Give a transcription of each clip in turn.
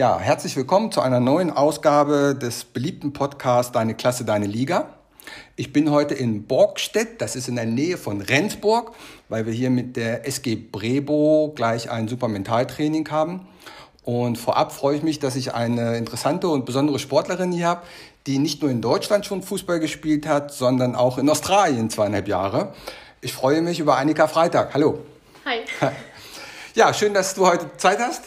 Ja, herzlich willkommen zu einer neuen Ausgabe des beliebten Podcasts Deine Klasse, Deine Liga. Ich bin heute in Borgstedt, das ist in der Nähe von Rendsburg, weil wir hier mit der SG Brebo gleich ein super Mentaltraining haben. Und vorab freue ich mich, dass ich eine interessante und besondere Sportlerin hier habe, die nicht nur in Deutschland schon Fußball gespielt hat, sondern auch in Australien zweieinhalb Jahre. Ich freue mich über Annika Freitag. Hallo. Hi. Ja, schön, dass du heute Zeit hast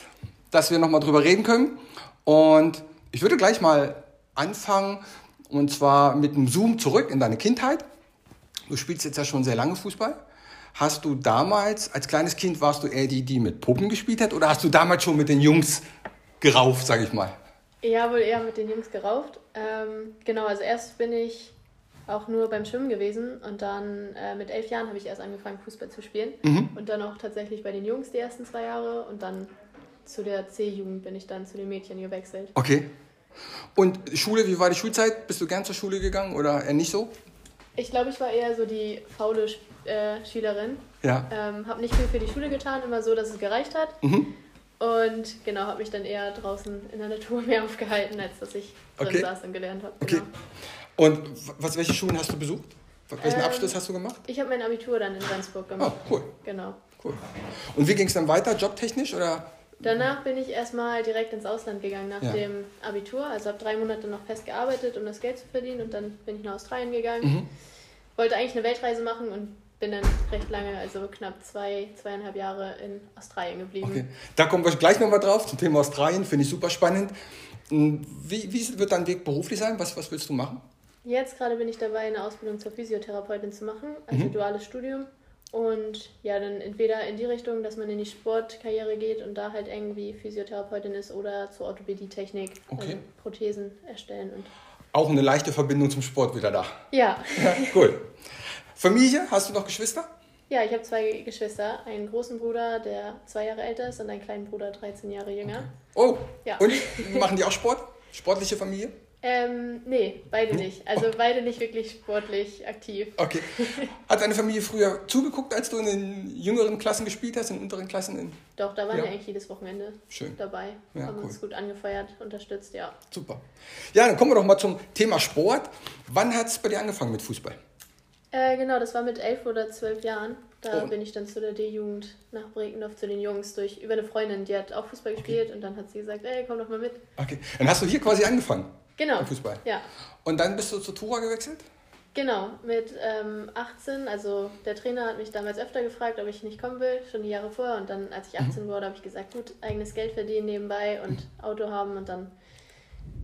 dass wir nochmal drüber reden können. Und ich würde gleich mal anfangen, und zwar mit einem Zoom zurück in deine Kindheit. Du spielst jetzt ja schon sehr lange Fußball. Hast du damals, als kleines Kind, warst du eher die, die mit Puppen gespielt hat, oder hast du damals schon mit den Jungs gerauft, sag ich mal? Ja, wohl eher mit den Jungs gerauft. Ähm, genau, also erst bin ich auch nur beim Schwimmen gewesen und dann äh, mit elf Jahren habe ich erst angefangen, Fußball zu spielen. Mhm. Und dann auch tatsächlich bei den Jungs die ersten zwei Jahre und dann zu der C-Jugend bin ich dann zu den Mädchen gewechselt. Okay. Und Schule, wie war die Schulzeit? Bist du gern zur Schule gegangen oder eher nicht so? Ich glaube, ich war eher so die faule äh, Schülerin. Ja. Ähm, habe nicht viel für die Schule getan, immer so, dass es gereicht hat. Mhm. Und genau, habe mich dann eher draußen in der Natur mehr aufgehalten, als dass ich drin okay. saß und gelernt habe. Genau. Okay. Und was, welche Schulen hast du besucht? Welchen ähm, Abschluss hast du gemacht? Ich habe mein Abitur dann in Rendsburg gemacht. Oh, cool. Genau. Cool. Und wie ging es dann weiter, jobtechnisch oder? Danach bin ich erstmal direkt ins Ausland gegangen nach ja. dem Abitur. Also habe drei Monate noch fest gearbeitet, um das Geld zu verdienen und dann bin ich nach Australien gegangen. Mhm. Wollte eigentlich eine Weltreise machen und bin dann recht lange, also knapp zwei, zweieinhalb Jahre in Australien geblieben. Okay. Da kommen wir gleich nochmal drauf zum Thema Australien, finde ich super spannend. Hm, wie, wie wird dein Weg beruflich sein? Was, was willst du machen? Jetzt gerade bin ich dabei, eine Ausbildung zur Physiotherapeutin zu machen, also mhm. duales Studium. Und ja, dann entweder in die Richtung, dass man in die Sportkarriere geht und da halt irgendwie Physiotherapeutin ist oder zur Orthopädie-Technik, okay. also Prothesen erstellen. Und Auch eine leichte Verbindung zum Sport wieder da. Ja. ja cool. Familie, hast du noch Geschwister? Ja, ich habe zwei Geschwister. Einen großen Bruder, der zwei Jahre älter ist und einen kleinen Bruder, 13 Jahre jünger. Okay. Oh, ja. und machen die auch Sport? Sportliche Familie? Ähm, nee, beide nicht. Also oh. beide nicht wirklich sportlich aktiv. Okay. Hat deine Familie früher zugeguckt, als du in den jüngeren Klassen gespielt hast, in den unteren Klassen? In... Doch, da waren ja. wir eigentlich jedes Wochenende Schön. dabei. Ja, haben cool. uns gut angefeuert, unterstützt, ja. Super. Ja, dann kommen wir doch mal zum Thema Sport. Wann hat es bei dir angefangen mit Fußball? Äh, genau, das war mit elf oder zwölf Jahren. Da oh. bin ich dann zu der D-Jugend nach Brekendorf zu den Jungs durch über eine Freundin, die hat auch Fußball gespielt okay. und dann hat sie gesagt, ey, komm doch mal mit. Okay. Dann hast du hier quasi angefangen. Genau. Im Fußball. Ja. Und dann bist du zu Tura gewechselt? Genau, mit ähm, 18, also der Trainer hat mich damals öfter gefragt, ob ich nicht kommen will, schon die Jahre vorher. Und dann, als ich 18 mhm. wurde, habe ich gesagt, gut, eigenes Geld verdienen nebenbei und mhm. Auto haben und dann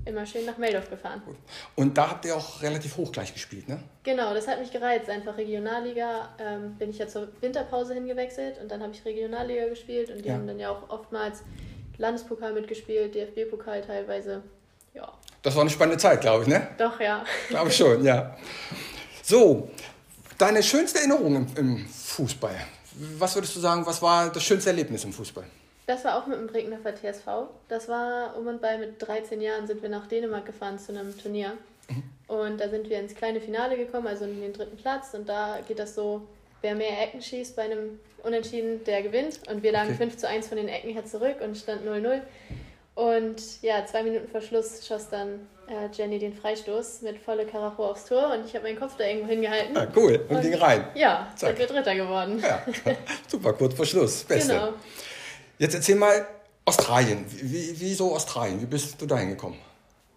immer schön nach Meldorf gefahren. Gut. Und da habt ihr auch relativ hoch gleich gespielt, ne? Genau, das hat mich gereizt. Einfach Regionalliga ähm, bin ich ja zur Winterpause hingewechselt und dann habe ich Regionalliga gespielt und die ja. haben dann ja auch oftmals Landespokal mitgespielt, DFB-Pokal teilweise. Ja. Das war eine spannende Zeit, glaube ich, ne? Doch, ja. Glaube schon, ja. So, deine schönste Erinnerung im, im, Fußball. Was würdest du sagen, was war das schönste Erlebnis im Fußball? Das war auch mit dem Bregenhofer TSV. Das war um und bei mit 13 Jahren sind wir nach Dänemark gefahren zu einem Turnier. Mhm. Und da sind wir ins kleine Finale gekommen, also in den dritten Platz. Und da geht das so, wer mehr Ecken schießt bei einem Unentschieden, der gewinnt. Und wir lagen okay. 5 zu 1 von den Ecken her zurück und stand 0-0. Und ja, zwei Minuten vor Schluss schoss dann äh, Jenny den Freistoß mit volle Karacho aufs Tor und ich habe meinen Kopf da irgendwo hingehalten. Ah, cool, und, und ging rein. Ja, Zack. sind wir Dritter geworden. Ja, super, kurz vor Schluss. Beste. Genau. Jetzt erzähl mal Australien. Wie, wieso Australien? Wie bist du da hingekommen?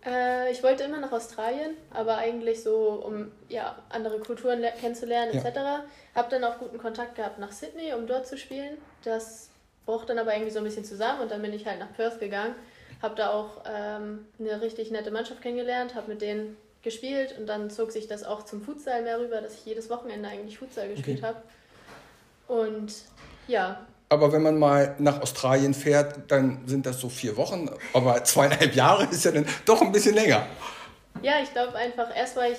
Äh, ich wollte immer nach Australien, aber eigentlich so, um ja, andere Kulturen kennenzulernen etc. Ja. Habe dann auch guten Kontakt gehabt nach Sydney, um dort zu spielen. Das braucht dann aber irgendwie so ein bisschen zusammen und dann bin ich halt nach Perth gegangen habe da auch ähm, eine richtig nette Mannschaft kennengelernt, habe mit denen gespielt und dann zog sich das auch zum Futsal mehr rüber, dass ich jedes Wochenende eigentlich Futsal gespielt okay. habe. Und ja. Aber wenn man mal nach Australien fährt, dann sind das so vier Wochen, aber zweieinhalb Jahre ist ja dann doch ein bisschen länger. Ja, ich glaube einfach, erst war ich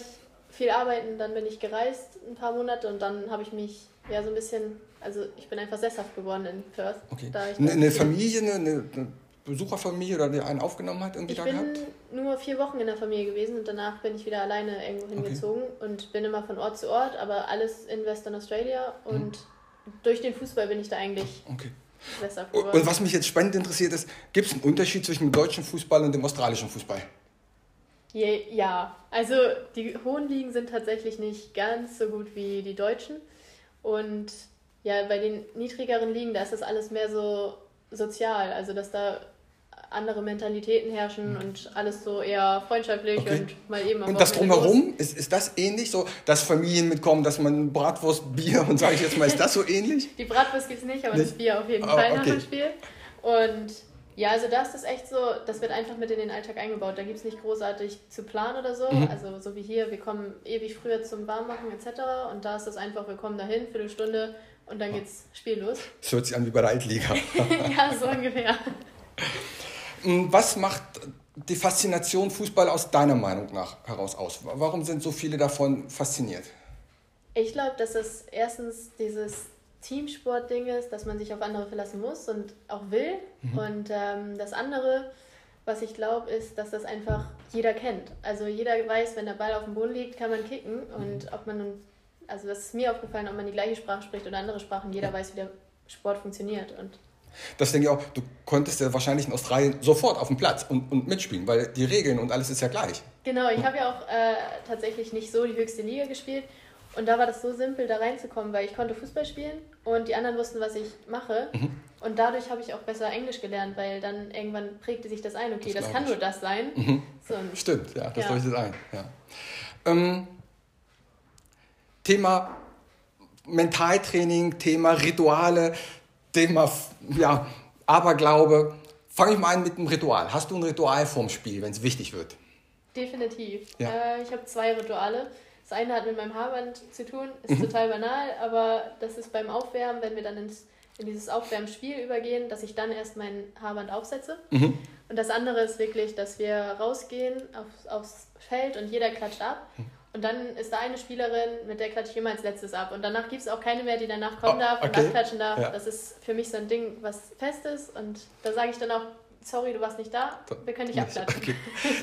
viel arbeiten, dann bin ich gereist ein paar Monate und dann habe ich mich ja so ein bisschen, also ich bin einfach sesshaft geworden in Perth. Okay. eine Familie, eine, eine Besucherfamilie oder der einen aufgenommen hat, irgendwie ich da bin gehabt? nur vier Wochen in der Familie gewesen und danach bin ich wieder alleine irgendwo hingezogen okay. und bin immer von Ort zu Ort, aber alles in Western Australia und mhm. durch den Fußball bin ich da eigentlich okay. besser geworden. Und was mich jetzt spannend interessiert ist, gibt es einen Unterschied zwischen dem deutschen Fußball und dem australischen Fußball? Ja, also die hohen Ligen sind tatsächlich nicht ganz so gut wie die deutschen. Und ja, bei den niedrigeren Ligen, da ist das alles mehr so sozial. Also, dass da andere Mentalitäten herrschen und alles so eher freundschaftlich okay. und mal eben Und das drumherum, ist, ist das ähnlich so, dass Familien mitkommen, dass man Bratwurst, Bier und sage ich jetzt mal, ist das so ähnlich? Die Bratwurst gibt es nicht, aber nicht? das Bier auf jeden oh, Fall okay. nach dem Spiel. Und ja, also da ist das echt so, das wird einfach mit in den Alltag eingebaut. Da gibt es nicht großartig zu planen oder so. Mhm. Also so wie hier, wir kommen ewig früher zum Warmmachen etc. Und da ist das einfach, wir kommen dahin, Viertelstunde und dann geht's Spiel los. Das hört sich an wie bei der Altliga. ja, so ungefähr. Hm, was macht die Faszination Fußball aus deiner Meinung nach heraus aus? Warum sind so viele davon fasziniert? Ich glaube, dass es erstens dieses Teamsport-Ding ist, dass man sich auf andere verlassen muss und auch will. Mhm. Und ähm, das andere, was ich glaube, ist, dass das einfach jeder kennt. Also jeder weiß, wenn der Ball auf dem Boden liegt, kann man kicken. Und mhm. ob man nun, also das ist mir aufgefallen, ob man die gleiche Sprache spricht oder andere Sprachen, jeder ja. weiß, wie der Sport funktioniert. Und das denke ich auch, du konntest ja wahrscheinlich in Australien sofort auf dem Platz und, und mitspielen, weil die Regeln und alles ist ja gleich. Genau, ich habe ja auch äh, tatsächlich nicht so die höchste Liga gespielt. Und da war das so simpel, da reinzukommen, weil ich konnte Fußball spielen und die anderen wussten, was ich mache. Mhm. Und dadurch habe ich auch besser Englisch gelernt, weil dann irgendwann prägte sich das ein, okay, das, das kann ich. nur das sein. Mhm. So, Stimmt, ja, das ja. leuchtet ein. Ja. Ähm, Thema Mentaltraining, Thema Rituale. Thema ja, Aberglaube. Fange ich mal an mit einem Ritual. Hast du ein Ritual vorm Spiel, wenn es wichtig wird? Definitiv. Ja. Äh, ich habe zwei Rituale. Das eine hat mit meinem Haarband zu tun, ist mhm. total banal, aber das ist beim Aufwärmen, wenn wir dann ins, in dieses Aufwärmspiel übergehen, dass ich dann erst mein Haarband aufsetze. Mhm. Und das andere ist wirklich, dass wir rausgehen aufs, aufs Feld und jeder klatscht ab. Mhm. Und dann ist da eine Spielerin, mit der klatsche ich immer als letztes ab. Und danach gibt es auch keine mehr, die danach kommen oh, darf okay. und nachklatschen darf. Ja. Das ist für mich so ein Ding, was fest ist. Und da sage ich dann auch, sorry, du warst nicht da, wir können dich abklatschen. Okay.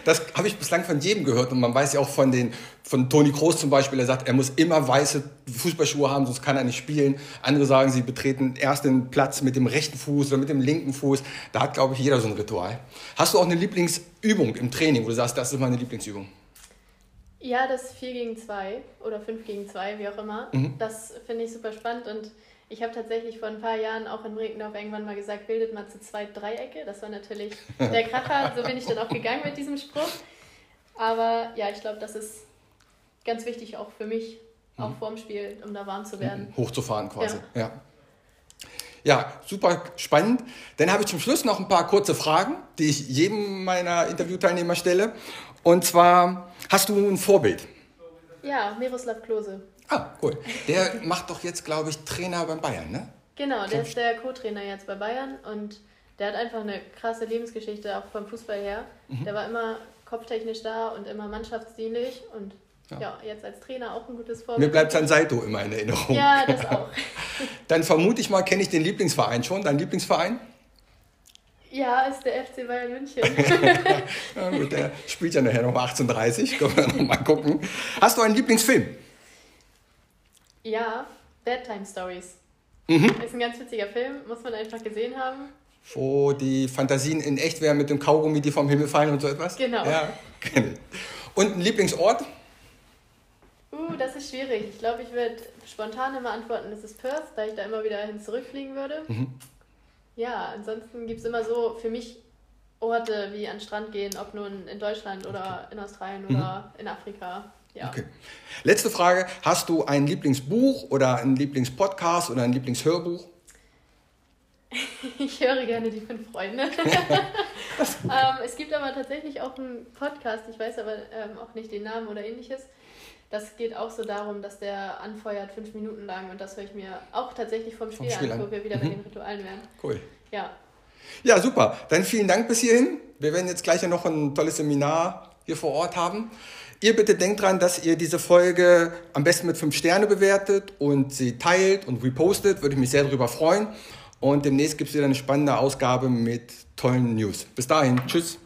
Das habe ich bislang von jedem gehört. Und man weiß ja auch von, den, von Toni Kroos zum Beispiel, er sagt, er muss immer weiße Fußballschuhe haben, sonst kann er nicht spielen. Andere sagen, sie betreten erst den Platz mit dem rechten Fuß oder mit dem linken Fuß. Da hat, glaube ich, jeder so ein Ritual. Hast du auch eine Lieblingsübung im Training, wo du sagst, das ist meine Lieblingsübung? Ja, das 4 gegen 2 oder 5 gegen 2, wie auch immer. Mhm. Das finde ich super spannend und ich habe tatsächlich vor ein paar Jahren auch in Reckendorf irgendwann mal gesagt, bildet mal zu zweit Dreiecke. Das war natürlich der Kracher, so bin ich dann auch gegangen mit diesem Spruch. Aber ja, ich glaube, das ist ganz wichtig auch für mich, auch mhm. vorm Spiel, um da warm zu werden. Mhm. Hochzufahren quasi, ja. ja. Ja, super spannend. Dann habe ich zum Schluss noch ein paar kurze Fragen, die ich jedem meiner Interviewteilnehmer stelle. Und zwar, hast du ein Vorbild? Ja, Miroslav Klose. Ah, cool. Der macht doch jetzt, glaube ich, Trainer beim Bayern, ne? Genau, der ist der Co-Trainer jetzt bei Bayern und der hat einfach eine krasse Lebensgeschichte, auch vom Fußball her. Mhm. Der war immer kopftechnisch da und immer mannschaftsdienlich und ja. ja. jetzt als Trainer auch ein gutes Vorbild. Mir bleibt sein Saito immer in Erinnerung. Ja, das auch. Dann vermute ich mal, kenne ich den Lieblingsverein schon. Dein Lieblingsverein? Ja, ist der FC Bayern München. ja, gut, der spielt ja nachher noch 18.30 Können wir noch mal gucken. Hast du einen Lieblingsfilm? Ja, Bedtime Stories. Mhm. Ist ein ganz witziger Film, muss man einfach gesehen haben. Wo die Fantasien in echt wären mit dem Kaugummi, die vom Himmel fallen und so etwas? Genau. Ja, Und ein Lieblingsort? Uh, das ist schwierig. Ich glaube, ich würde spontan immer antworten, das ist Perth, da ich da immer wieder hin zurückfliegen würde. Mhm. Ja, ansonsten gibt es immer so für mich Orte wie an den Strand gehen, ob nun in Deutschland oder in Australien mhm. oder in Afrika. Ja. Okay. Letzte Frage: Hast du ein Lieblingsbuch oder ein Lieblingspodcast oder ein Lieblingshörbuch? ich höre gerne die fünf Freunde. ähm, es gibt aber tatsächlich auch einen Podcast, ich weiß aber ähm, auch nicht den Namen oder ähnliches. Das geht auch so darum, dass der anfeuert fünf Minuten lang und das höre ich mir auch tatsächlich vom Spiel, vom Spiel an, wo wir wieder mhm. bei den Ritualen wären. Cool. Ja. Ja, super. Dann vielen Dank bis hierhin. Wir werden jetzt gleich ja noch ein tolles Seminar hier vor Ort haben. Ihr bitte denkt dran, dass ihr diese Folge am besten mit fünf Sterne bewertet und sie teilt und repostet. Würde ich mich sehr darüber freuen. Und demnächst gibt es wieder eine spannende Ausgabe mit tollen News. Bis dahin. Tschüss.